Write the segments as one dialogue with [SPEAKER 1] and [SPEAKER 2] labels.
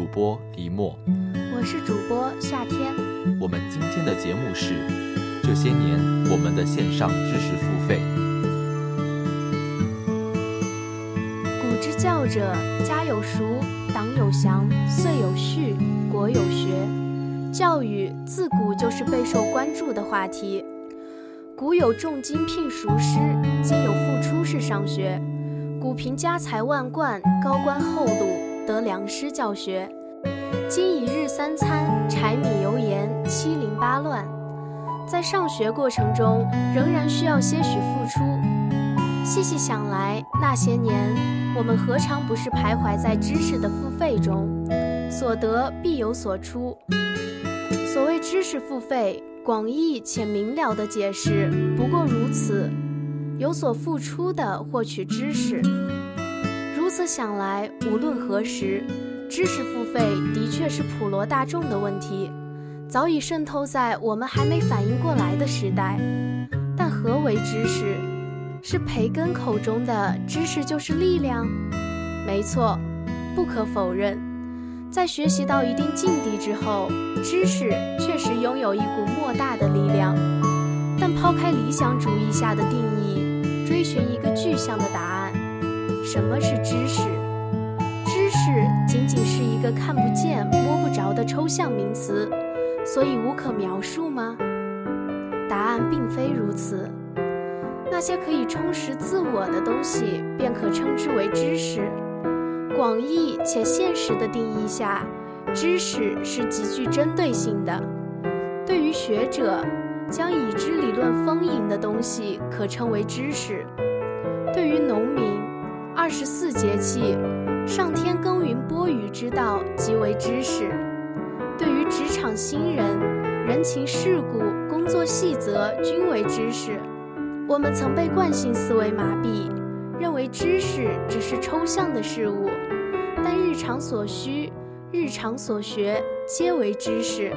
[SPEAKER 1] 主播李默，
[SPEAKER 2] 我是主播夏天。
[SPEAKER 1] 我们今天的节目是这些年我们的线上知识付费。
[SPEAKER 2] 古之教者，家有熟，党有详，岁有序，国有学。教育自古就是备受关注的话题。古有重金聘塾师，今有付出式上学。古凭家财万贯、高官厚禄得良师教学，今一日三餐、柴米油盐、七零八乱。在上学过程中，仍然需要些许付出。细细想来，那些年我们何尝不是徘徊在知识的付费中？所得必有所出。所谓知识付费。广义且明了的解释不过如此，有所付出的获取知识。如此想来，无论何时，知识付费的确是普罗大众的问题，早已渗透在我们还没反应过来的时代。但何为知识？是培根口中的知识就是力量？没错，不可否认。在学习到一定境地之后，知识确实拥有一股莫大的力量。但抛开理想主义下的定义，追寻一个具象的答案：什么是知识？知识仅仅是一个看不见、摸不着的抽象名词，所以无可描述吗？答案并非如此。那些可以充实自我的东西，便可称之为知识。广义且现实的定义下，知识是极具针对性的。对于学者，将已知理论丰盈的东西可称为知识；对于农民，二十四节气、上天耕耘播雨之道即为知识；对于职场新人，人情世故、工作细则均为知识。我们曾被惯性思维麻痹。认为知识只是抽象的事物，但日常所需、日常所学皆为知识。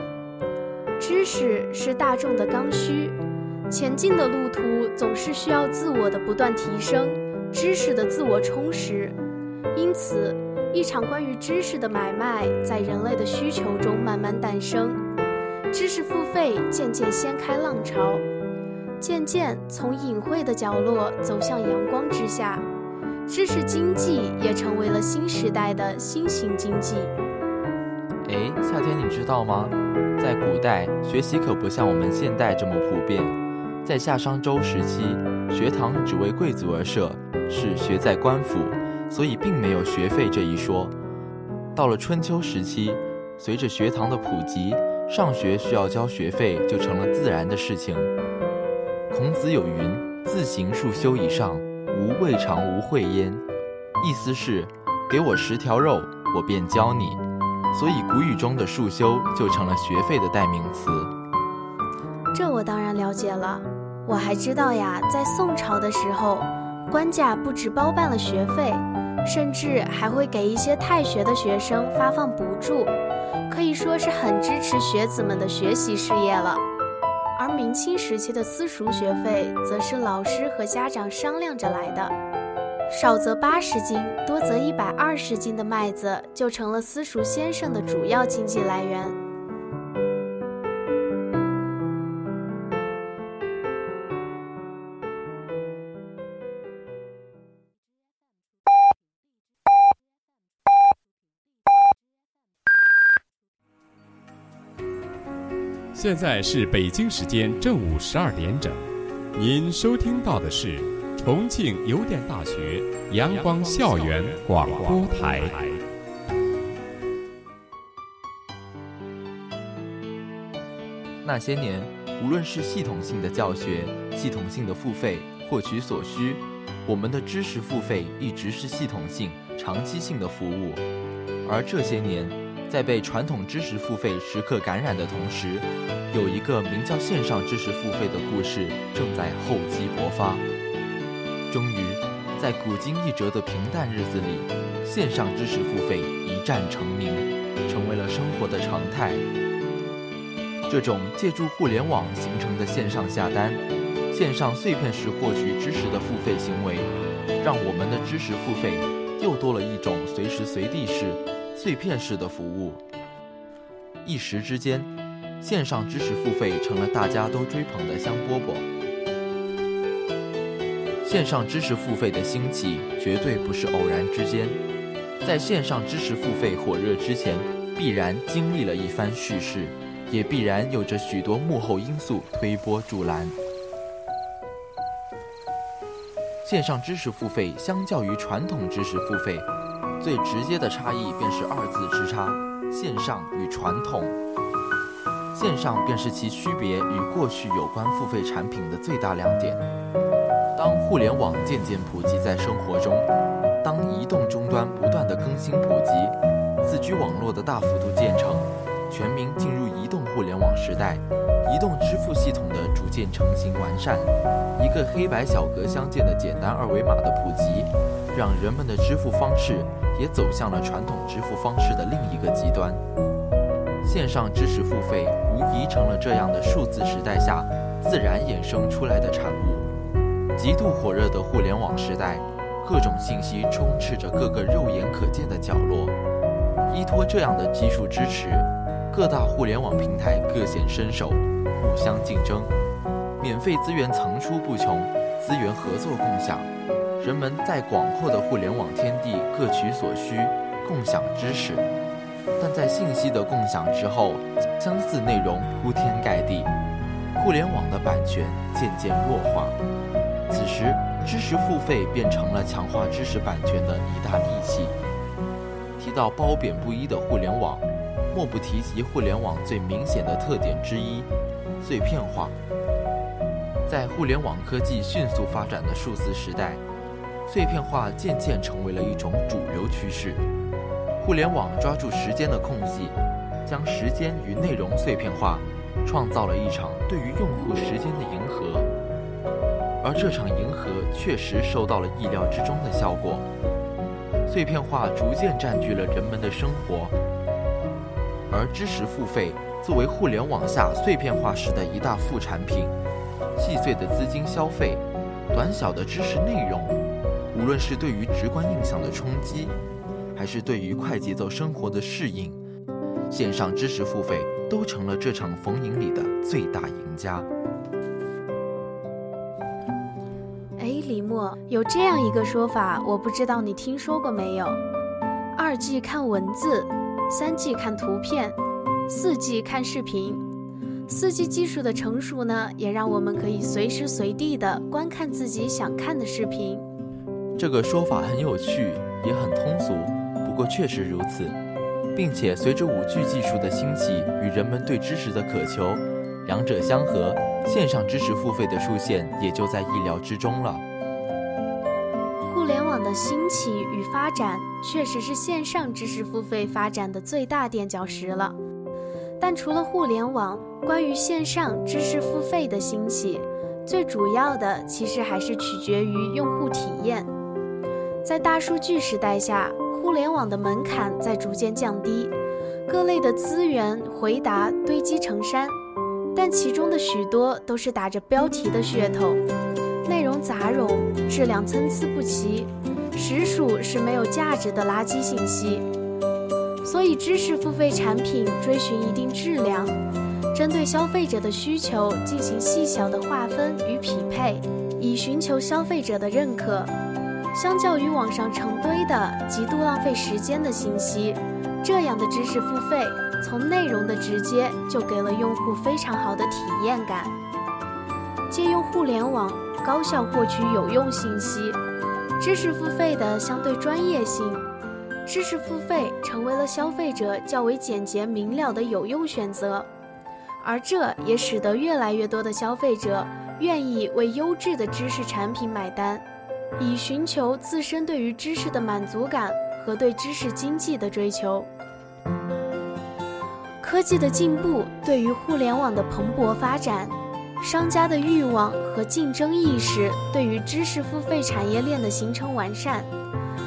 [SPEAKER 2] 知识是大众的刚需，前进的路途总是需要自我的不断提升，知识的自我充实。因此，一场关于知识的买卖在人类的需求中慢慢诞生，知识付费渐渐掀开浪潮。渐渐从隐晦的角落走向阳光之下，知识经济也成为了新时代的新型经济。
[SPEAKER 1] 哎，夏天，你知道吗？在古代，学习可不像我们现代这么普遍。在夏商周时期，学堂只为贵族而设，是学在官府，所以并没有学费这一说。到了春秋时期，随着学堂的普及，上学需要交学费就成了自然的事情。孔子有云：“自行数修以上，吾未尝无会焉。”意思是，给我十条肉，我便教你。所以古语中的束修就成了学费的代名词。
[SPEAKER 2] 这我当然了解了。我还知道呀，在宋朝的时候，官家不止包办了学费，甚至还会给一些太学的学生发放补助，可以说是很支持学子们的学习事业了。而明清时期的私塾学费，则是老师和家长商量着来的，少则八十斤，多则一百二十斤的麦子，就成了私塾先生的主要经济来源。
[SPEAKER 3] 现在是北京时间正午十二点整，您收听到的是重庆邮电大学阳光校园广播台。
[SPEAKER 1] 那些年，无论是系统性的教学、系统性的付费获取所需，我们的知识付费一直是系统性、长期性的服务。而这些年，在被传统知识付费时刻感染的同时，有一个名叫线上知识付费的故事正在厚积薄发。终于，在古今一折的平淡日子里，线上知识付费一战成名，成为了生活的常态。这种借助互联网形成的线上下单、线上碎片式获取知识的付费行为，让我们的知识付费又多了一种随时随地式、碎片式的服务。一时之间，线上知识付费成了大家都追捧的香饽饽。线上知识付费的兴起绝对不是偶然之间，在线上知识付费火热之前，必然经历了一番叙事。也必然有着许多幕后因素推波助澜。线上知识付费相较于传统知识付费，最直接的差异便是二字之差：线上与传统。线上便是其区别与过去有关付费产品的最大亮点。当互联网渐渐普及在生活中，当移动终端不断的更新普及，四 G 网络的大幅度建成。全民进入移动互联网时代，移动支付系统的逐渐成型完善，一个黑白小格相间的简单二维码的普及，让人们的支付方式也走向了传统支付方式的另一个极端。线上知识付费无疑成了这样的数字时代下自然衍生出来的产物。极度火热的互联网时代，各种信息充斥着各个肉眼可见的角落，依托这样的技术支持。各大互联网平台各显身手，互相竞争，免费资源层出不穷，资源合作共享，人们在广阔的互联网天地各取所需，共享知识。但在信息的共享之后，相似内容铺天盖地，互联网的版权渐渐弱化。此时，知识付费变成了强化知识版权的一大利器。提到褒贬不一的互联网。莫不提及互联网最明显的特点之一——碎片化。在互联网科技迅速发展的数字时代，碎片化渐渐成为了一种主流趋势。互联网抓住时间的空隙，将时间与内容碎片化，创造了一场对于用户时间的迎合。而这场迎合确实收到了意料之中的效果，碎片化逐渐占据了人们的生活。而知识付费作为互联网下碎片化时的一大副产品，细碎的资金消费，短小的知识内容，无论是对于直观印象的冲击，还是对于快节奏生活的适应，线上知识付费都成了这场逢迎里的最大赢家。
[SPEAKER 2] 哎，李默，有这样一个说法，我不知道你听说过没有？二 G 看文字。三 G 看图片，四 G 看视频。四 G 技术的成熟呢，也让我们可以随时随地的观看自己想看的视频。
[SPEAKER 1] 这个说法很有趣，也很通俗，不过确实如此，并且随着五 G 技术的兴起与人们对知识的渴求，两者相合，线上知识付费的出现也就在意料之中了。
[SPEAKER 2] 互联网的兴起与发展。确实是线上知识付费发展的最大垫脚石了，但除了互联网，关于线上知识付费的兴起，最主要的其实还是取决于用户体验。在大数据时代下，互联网的门槛在逐渐降低，各类的资源回答堆积成山，但其中的许多都是打着标题的噱头，内容杂糅，质量参差不齐。实属是没有价值的垃圾信息，所以知识付费产品追寻一定质量，针对消费者的需求进行细小的划分与匹配，以寻求消费者的认可。相较于网上成堆的极度浪费时间的信息，这样的知识付费从内容的直接就给了用户非常好的体验感。借用互联网。高效获取有用信息，知识付费的相对专业性，知识付费成为了消费者较为简洁明了的有用选择，而这也使得越来越多的消费者愿意为优质的知识产品买单，以寻求自身对于知识的满足感和对知识经济的追求。科技的进步对于互联网的蓬勃发展，商家的欲望和竞争意识对于知识付费产业链的形成完善，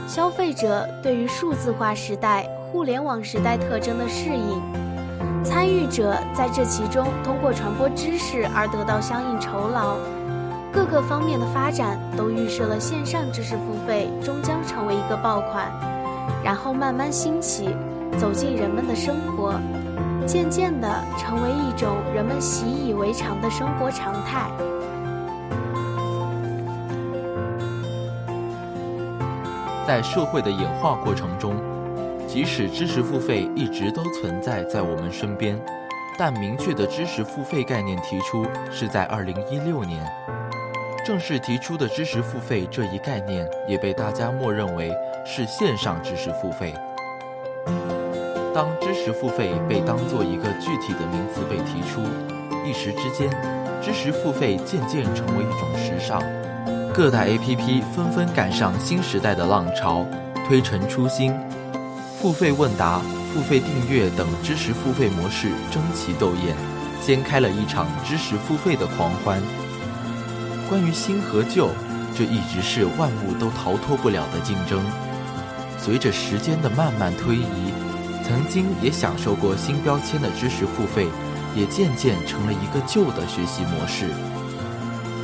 [SPEAKER 2] 消费者对于数字化时代、互联网时代特征的适应，参与者在这其中通过传播知识而得到相应酬劳，各个方面的发展都预示了线上知识付费终将成为一个爆款，然后慢慢兴起，走进人们的生活。渐渐地成为一种人们习以为常的生活常态。
[SPEAKER 1] 在社会的演化过程中，即使知识付费一直都存在在我们身边，但明确的知识付费概念提出是在2016年。正式提出的知识付费这一概念，也被大家默认为是线上知识付费。当知识付费被当做一个具体的名词被提出，一时之间，知识付费渐渐成为一种时尚。各大 APP 纷纷赶上新时代的浪潮，推陈出新，付费问答、付费订阅等知识付费模式争奇斗艳，掀开了一场知识付费的狂欢。关于新和旧，这一直是万物都逃脱不了的竞争。随着时间的慢慢推移。曾经也享受过新标签的知识付费，也渐渐成了一个旧的学习模式。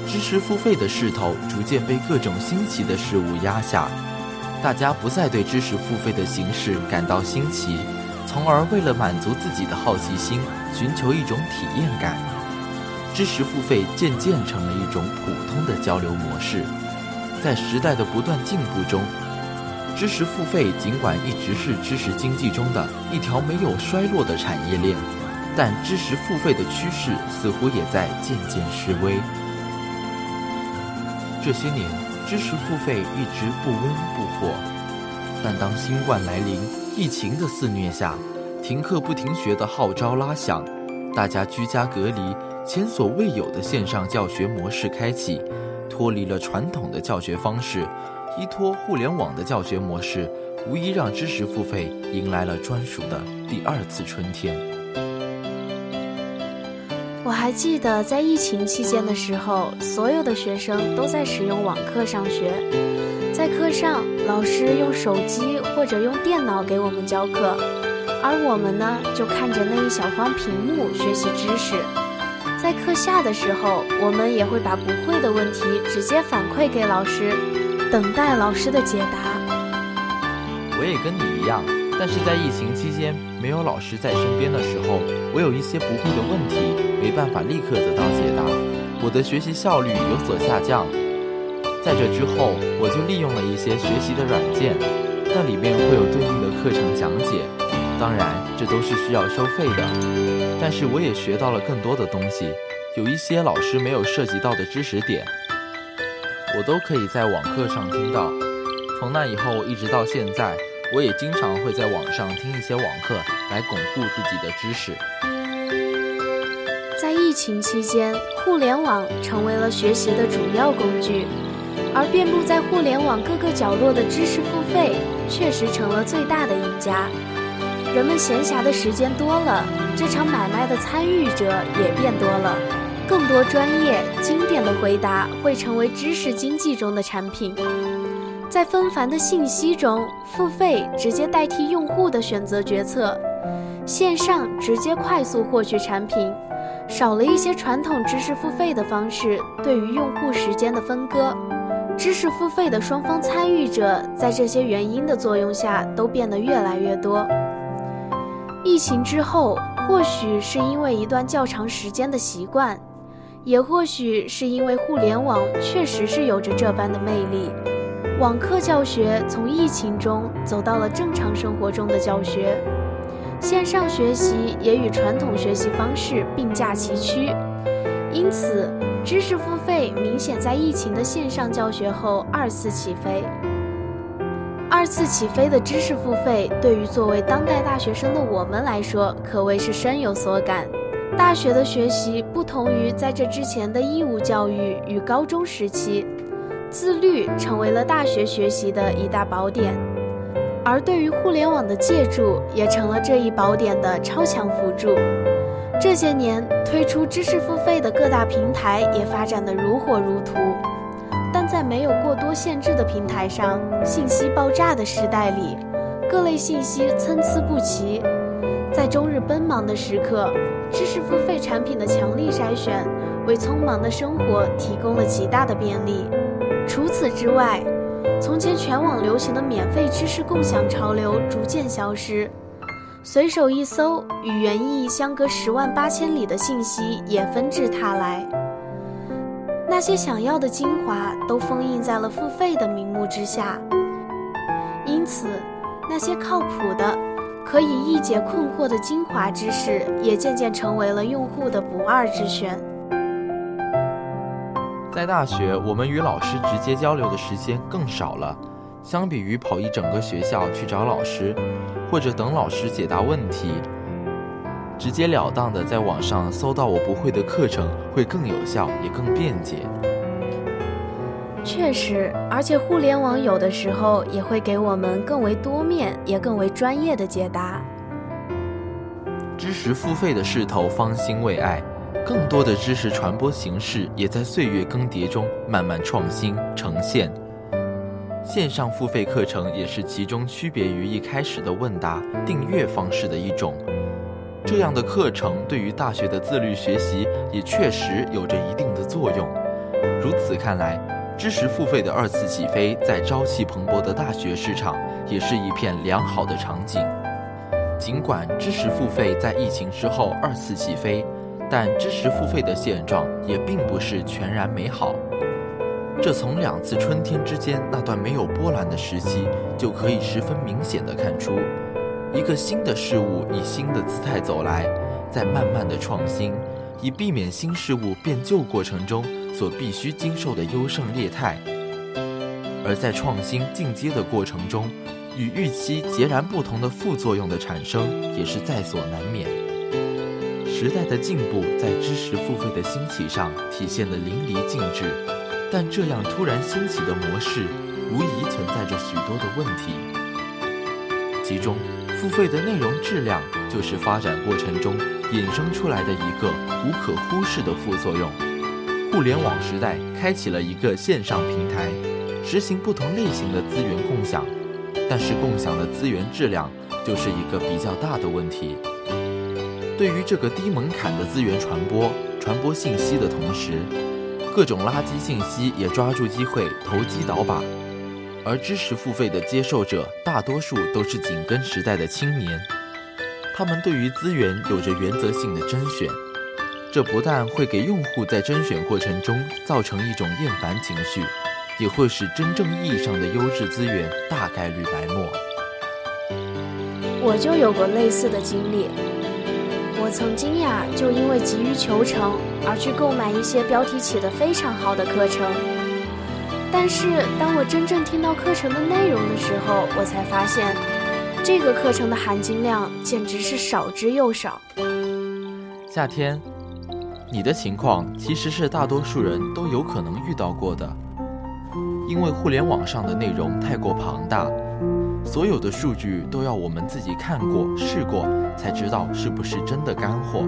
[SPEAKER 1] 知识付费的势头逐渐被各种新奇的事物压下，大家不再对知识付费的形式感到新奇，从而为了满足自己的好奇心，寻求一种体验感。知识付费渐渐成了一种普通的交流模式，在时代的不断进步中。知识付费尽管一直是知识经济中的一条没有衰落的产业链，但知识付费的趋势似乎也在渐渐式微。这些年，知识付费一直不温不火，但当新冠来临、疫情的肆虐下，停课不停学的号召拉响，大家居家隔离，前所未有的线上教学模式开启，脱离了传统的教学方式。依托互联网的教学模式，无疑让知识付费迎来了专属的第二次春天。
[SPEAKER 2] 我还记得在疫情期间的时候，所有的学生都在使用网课上学。在课上，老师用手机或者用电脑给我们教课，而我们呢，就看着那一小方屏幕学习知识。在课下的时候，我们也会把不会的问题直接反馈给老师。等待老师的解答。
[SPEAKER 1] 我也跟你一样，但是在疫情期间没有老师在身边的时候，我有一些不会的问题没办法立刻得到解答，我的学习效率有所下降。在这之后，我就利用了一些学习的软件，那里面会有对应的课程讲解，当然这都是需要收费的。但是我也学到了更多的东西，有一些老师没有涉及到的知识点。我都可以在网课上听到。从那以后一直到现在，我也经常会在网上听一些网课来巩固自己的知识。
[SPEAKER 2] 在疫情期间，互联网成为了学习的主要工具，而遍布在互联网各个角落的知识付费确实成了最大的赢家。人们闲暇的时间多了，这场买卖的参与者也变多了。更多专业经典的回答会成为知识经济中的产品，在纷繁的信息中，付费直接代替用户的选择决策，线上直接快速获取产品，少了一些传统知识付费的方式对于用户时间的分割，知识付费的双方参与者在这些原因的作用下都变得越来越多。疫情之后，或许是因为一段较长时间的习惯。也或许是因为互联网确实是有着这般的魅力，网课教学从疫情中走到了正常生活中的教学，线上学习也与传统学习方式并驾齐驱，因此知识付费明显在疫情的线上教学后二次起飞。二次起飞的知识付费，对于作为当代大学生的我们来说，可谓是深有所感。大学的学习不同于在这之前的义务教育与高中时期，自律成为了大学学习的一大宝典，而对于互联网的借助，也成了这一宝典的超强辅助。这些年推出知识付费的各大平台也发展得如火如荼，但在没有过多限制的平台上，信息爆炸的时代里，各类信息参差不齐，在终日奔忙的时刻，知识付费产品的强力筛选为匆忙的生活提供了极大的便利。除此之外，从前全网流行的免费知识共享潮流逐渐消失。随手一搜，与原意相隔十万八千里的信息也纷至沓来。那些想要的精华都封印在了付费的名目之下，因此，那些靠谱的、可以一解困惑的精华知识，也渐渐成为了用户的不二之选。
[SPEAKER 1] 在大学，我们与老师直接交流的时间更少了。相比于跑一整个学校去找老师，或者等老师解答问题，直截了当的在网上搜到我不会的课程会更有效，也更便捷。
[SPEAKER 2] 确实，而且互联网有的时候也会给我们更为多面，也更为专业的解答。
[SPEAKER 1] 知识付费的势头方兴未艾，更多的知识传播形式也在岁月更迭中慢慢创新呈现。线上付费课程也是其中区别于一开始的问答订阅方式的一种。这样的课程对于大学的自律学习也确实有着一定的作用。如此看来，知识付费的二次起飞在朝气蓬勃的大学市场也是一片良好的场景。尽管知识付费在疫情之后二次起飞，但知识付费的现状也并不是全然美好。这从两次春天之间那段没有波澜的时期，就可以十分明显的看出，一个新的事物以新的姿态走来，在慢慢的创新，以避免新事物变旧过程中所必须经受的优胜劣汰。而在创新进阶的过程中，与预期截然不同的副作用的产生也是在所难免。时代的进步在知识付费的兴起上体现得淋漓尽致。但这样突然兴起的模式，无疑存在着许多的问题。其中，付费的内容质量就是发展过程中衍生出来的一个无可忽视的副作用。互联网时代开启了一个线上平台，实行不同类型的资源共享，但是共享的资源质量就是一个比较大的问题。对于这个低门槛的资源传播，传播信息的同时，各种垃圾信息也抓住机会投机倒把，而知识付费的接受者大多数都是紧跟时代的青年，他们对于资源有着原则性的甄选，这不但会给用户在甄选过程中造成一种厌烦情绪，也会使真正意义上的优质资源大概率埋没。
[SPEAKER 2] 我就有过类似的经历。我曾经呀，就因为急于求成而去购买一些标题起得非常好的课程，但是当我真正听到课程的内容的时候，我才发现，这个课程的含金量简直是少之又少。
[SPEAKER 1] 夏天，你的情况其实是大多数人都有可能遇到过的，因为互联网上的内容太过庞大。所有的数据都要我们自己看过、试过，才知道是不是真的干货。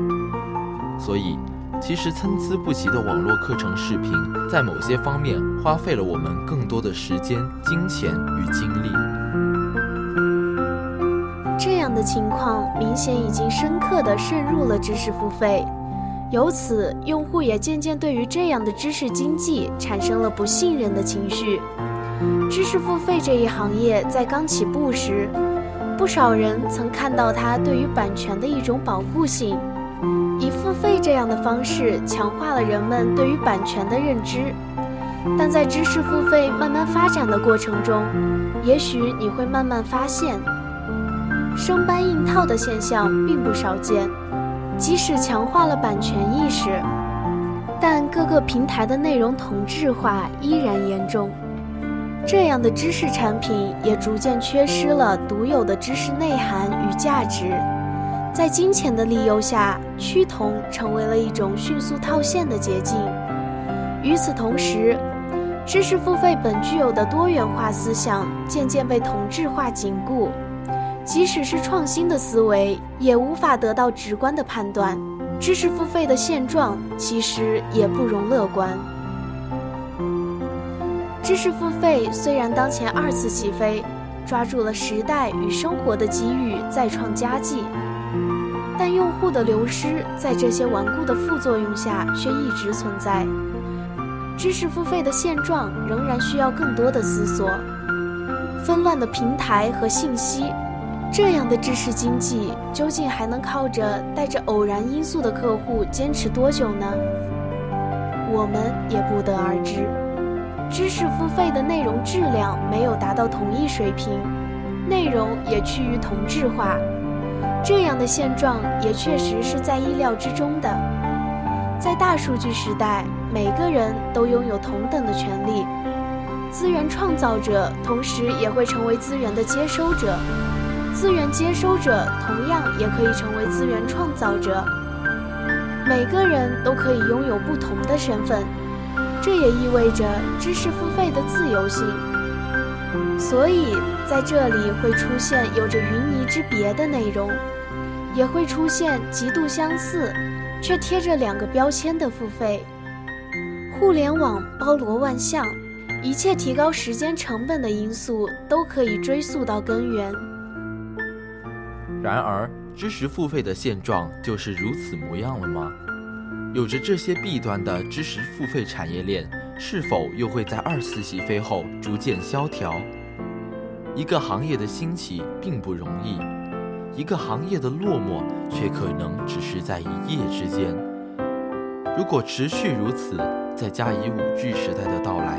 [SPEAKER 1] 所以，其实参差不齐的网络课程视频，在某些方面花费了我们更多的时间、金钱与精力。
[SPEAKER 2] 这样的情况明显已经深刻地渗入了知识付费，由此用户也渐渐对于这样的知识经济产生了不信任的情绪。知识付费这一行业在刚起步时，不少人曾看到它对于版权的一种保护性，一费这样的方式强化了人们对于版权的认知。但在知识付费慢慢发展的过程中，也许你会慢慢发现，生搬硬套的现象并不少见。即使强化了版权意识。但各个平台的内容同质化依然严重，这样的知识产品也逐渐缺失了独有的知识内涵与价值，在金钱的利诱下，趋同成为了一种迅速套现的捷径。与此同时，知识付费本具有的多元化思想渐渐被同质化紧固，即使是创新的思维，也无法得到直观的判断。知识付费的现状其实也不容乐观。知识付费虽然当前二次起飞，抓住了时代与生活的机遇，再创佳绩，但用户的流失在这些顽固的副作用下却一直存在。知识付费的现状仍然需要更多的思索。纷乱的平台和信息。这样的知识经济究竟还能靠着带着偶然因素的客户坚持多久呢？我们也不得而知。知识付费的内容质量没有达到统一水平，内容也趋于同质化，这样的现状也确实是在意料之中的。在大数据时代，每个人都拥有同等的权利，资源创造者同时也会成为资源的接收者。资源接收者同样也可以成为资源创造者，每个人都可以拥有不同的身份，这也意味着知识付费的自由性。所以在这里会出现有着云泥之别的内容，也会出现极度相似却贴着两个标签的付费。互联网包罗万象，一切提高时间成本的因素都可以追溯到根源。
[SPEAKER 1] 然而，知识付费的现状就是如此模样了吗？有着这些弊端的知识付费产业链，是否又会在二次起飞后逐渐萧条？一个行业的兴起并不容易，一个行业的落寞却可能只是在一夜之间。如果持续如此，再加以五 G 时代的到来，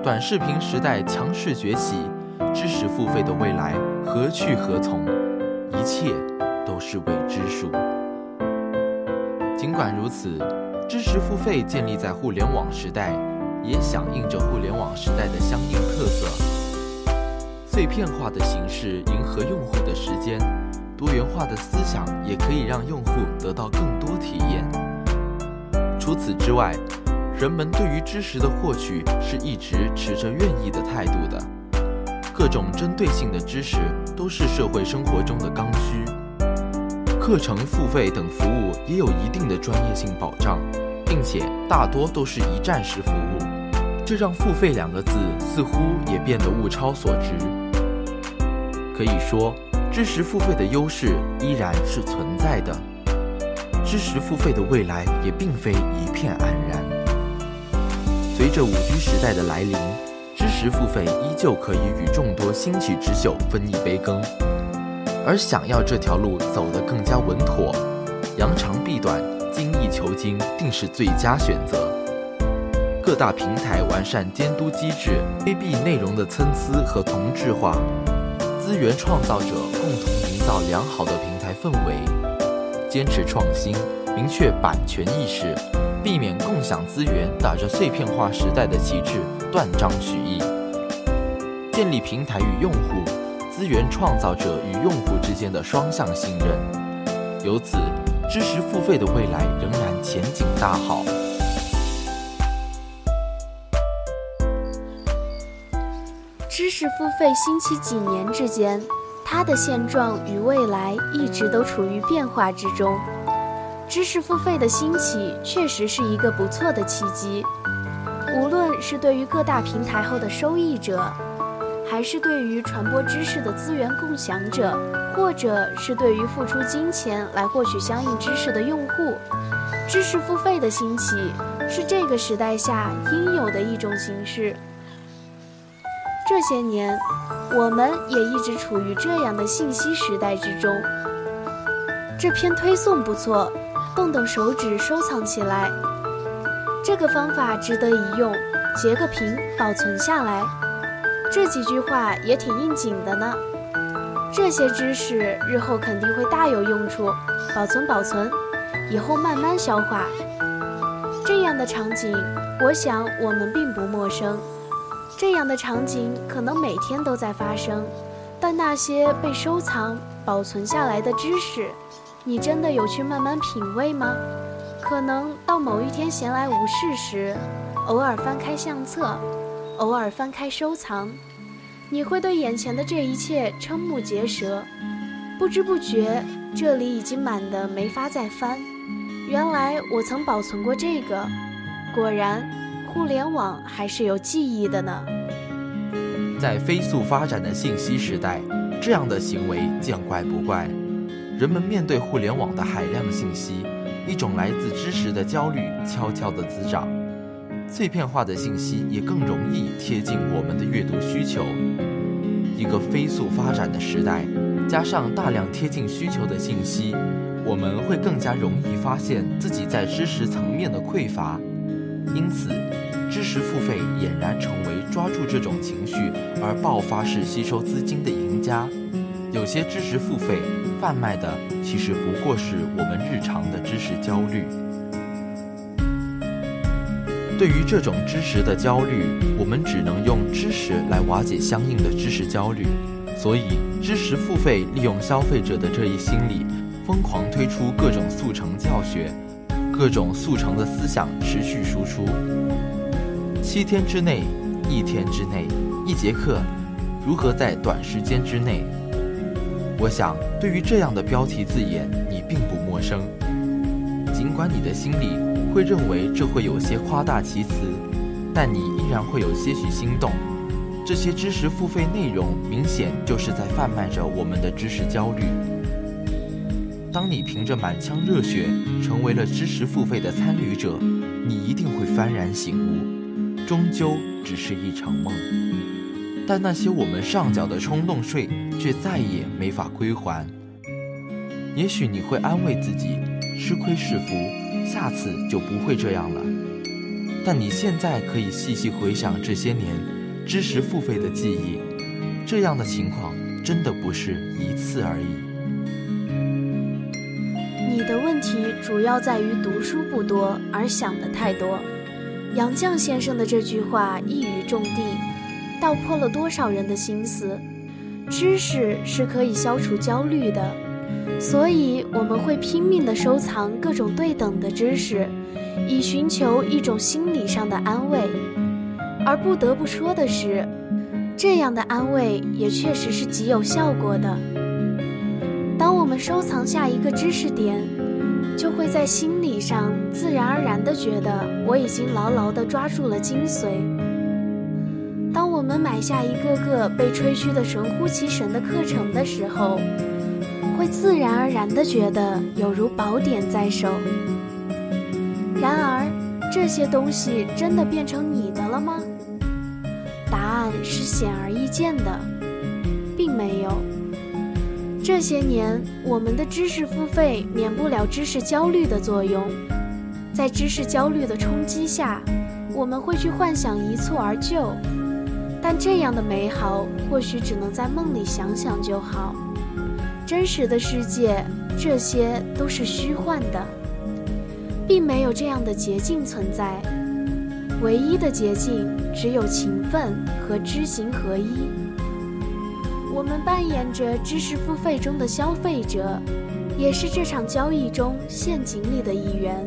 [SPEAKER 1] 短视频时代强势崛起，知识付费的未来何去何从？一切都是未知数。尽管如此，知识付费建立在互联网时代，也响应着互联网时代的相应特色。碎片化的形式迎合用户的时间，多元化的思想也可以让用户得到更多体验。除此之外，人们对于知识的获取是一直持着愿意的态度的。各种针对性的知识都是社会生活中的刚需，课程付费等服务也有一定的专业性保障，并且大多都是一站式服务，这让“付费”两个字似乎也变得物超所值。可以说，知识付费的优势依然是存在的，知识付费的未来也并非一片黯然。随着五 G 时代的来临。知识付费依旧可以与众多兴起之秀分一杯羹，而想要这条路走得更加稳妥，扬长避短、精益求精定是最佳选择。各大平台完善监督机制，规避内容的参差和同质化，资源创造者共同营造良好的平台氛围，坚持创新，明确版权意识。避免共享资源打着碎片化时代的旗帜断章取义，建立平台与用户、资源创造者与用户之间的双向信任，由此，知识付费的未来仍然前景大好。
[SPEAKER 2] 知识付费兴起几年之间，它的现状与未来一直都处于变化之中。知识付费的兴起确实是一个不错的契机，无论是对于各大平台后的收益者，还是对于传播知识的资源共享者，或者是对于付出金钱来获取相应知识的用户，知识付费的兴起是这个时代下应有的一种形式。这些年，我们也一直处于这样的信息时代之中。这篇推送不错。动动手指收藏起来，这个方法值得一用，截个屏保存下来。这几句话也挺应景的呢。这些知识日后肯定会大有用处，保存保存，以后慢慢消化。这样的场景，我想我们并不陌生。这样的场景可能每天都在发生，但那些被收藏、保存下来的知识，你真的有去慢慢品味吗？可能到某一天闲来无事时，偶尔翻开相册，偶尔翻开收藏，你会对眼前的这一切瞠目结舌，不知不觉这里已经满得没法再翻。原来我曾保存过这个，果然，互联网还是有记忆的呢。
[SPEAKER 1] 在飞速发展的信息时代，这样的行为见怪不怪。人们面对互联网的海量信息。一种来自知识的焦虑悄悄地滋长，碎片化的信息也更容易贴近我们的阅读需求。一个飞速发展的时代，加上大量贴近需求的信息，我们会更加容易发现自己在知识层面的匮乏。因此，知识付费俨然成为抓住这种情绪而爆发式吸收资金的赢家。有些知识付费。贩卖的其实不过是我们日常的知识焦虑。对于这种知识的焦虑，我们只能用知识来瓦解相应的知识焦虑。所以，知识付费利用消费者的这一心理，疯狂推出各种速成教学，各种速成的思想持续输出。七天之内，一天之内，一节课，如何在短时间之内？我想，对于这样的标题字眼，你并不陌生。尽管你的心里会认为这会有些夸大其词，但你依然会有些许心动。这些知识付费内容明显就是在贩卖着我们的知识焦虑。当你凭着满腔热血成为了知识付费的参与者，你一定会幡然醒悟，终究只是一场梦。但那些我们上缴的冲动税，却再也没法归还。也许你会安慰自己，吃亏是福，下次就不会这样了。但你现在可以细细回想这些年知识付费的记忆，这样的情况真的不是一次而已。
[SPEAKER 2] 题主要在于读书不多，而想的太多。杨绛先生的这句话一语中的。道破了多少人的心思，知识是可以消除焦虑的，所以我们会拼命地收藏各种对等的知识，以寻求一种心理上的安慰。而不得不说的是，这样的安慰也确实是极有效果的。当我们收藏下一个知识点，就会在心理上自然而然地觉得我已经牢牢地抓住了精髓。当我们买下一个个被吹嘘的神乎其神的课程的时候，会自然而然地觉得有如宝典在手。然而，这些东西真的变成你的了吗？答案是显而易见的，这些年，我们的知识付费免不了知识焦虑的作用，在知识焦虑的冲击下，我们会去幻想一蹴而就。但这样的美好，或许只能在梦里想想就好。真实的世界，这些都是虚幻的，并没有这样的捷径存在。唯一的捷径，只有勤奋和知行合一。我们扮演着知识付费中的消费者，也是这场交易中陷阱里的一员。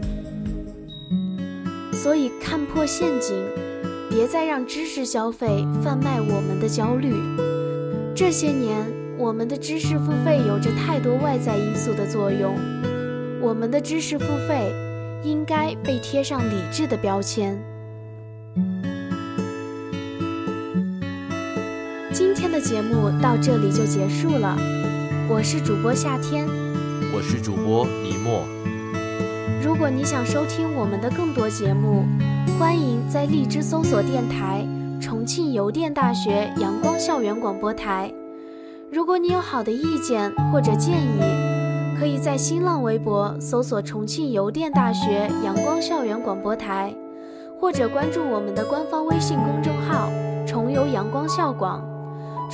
[SPEAKER 2] 所以，看破陷阱。别再让知识消费贩卖我们的焦虑。这些年，我们的知识付费有着太多外在因素的作用，我们的知识付费应该被贴上理智的标签。今天的节目到这里就结束了，我是主播夏天，
[SPEAKER 1] 我是主播李默。
[SPEAKER 2] 如果你想收听我们的更多节目，欢迎在荔枝搜索电台重庆邮电大学阳光校园广播台。如果你有好的意见或者建议，可以在新浪微博搜索重庆邮电大学阳光校园广播台，或者关注我们的官方微信公众号“重邮阳光校广”。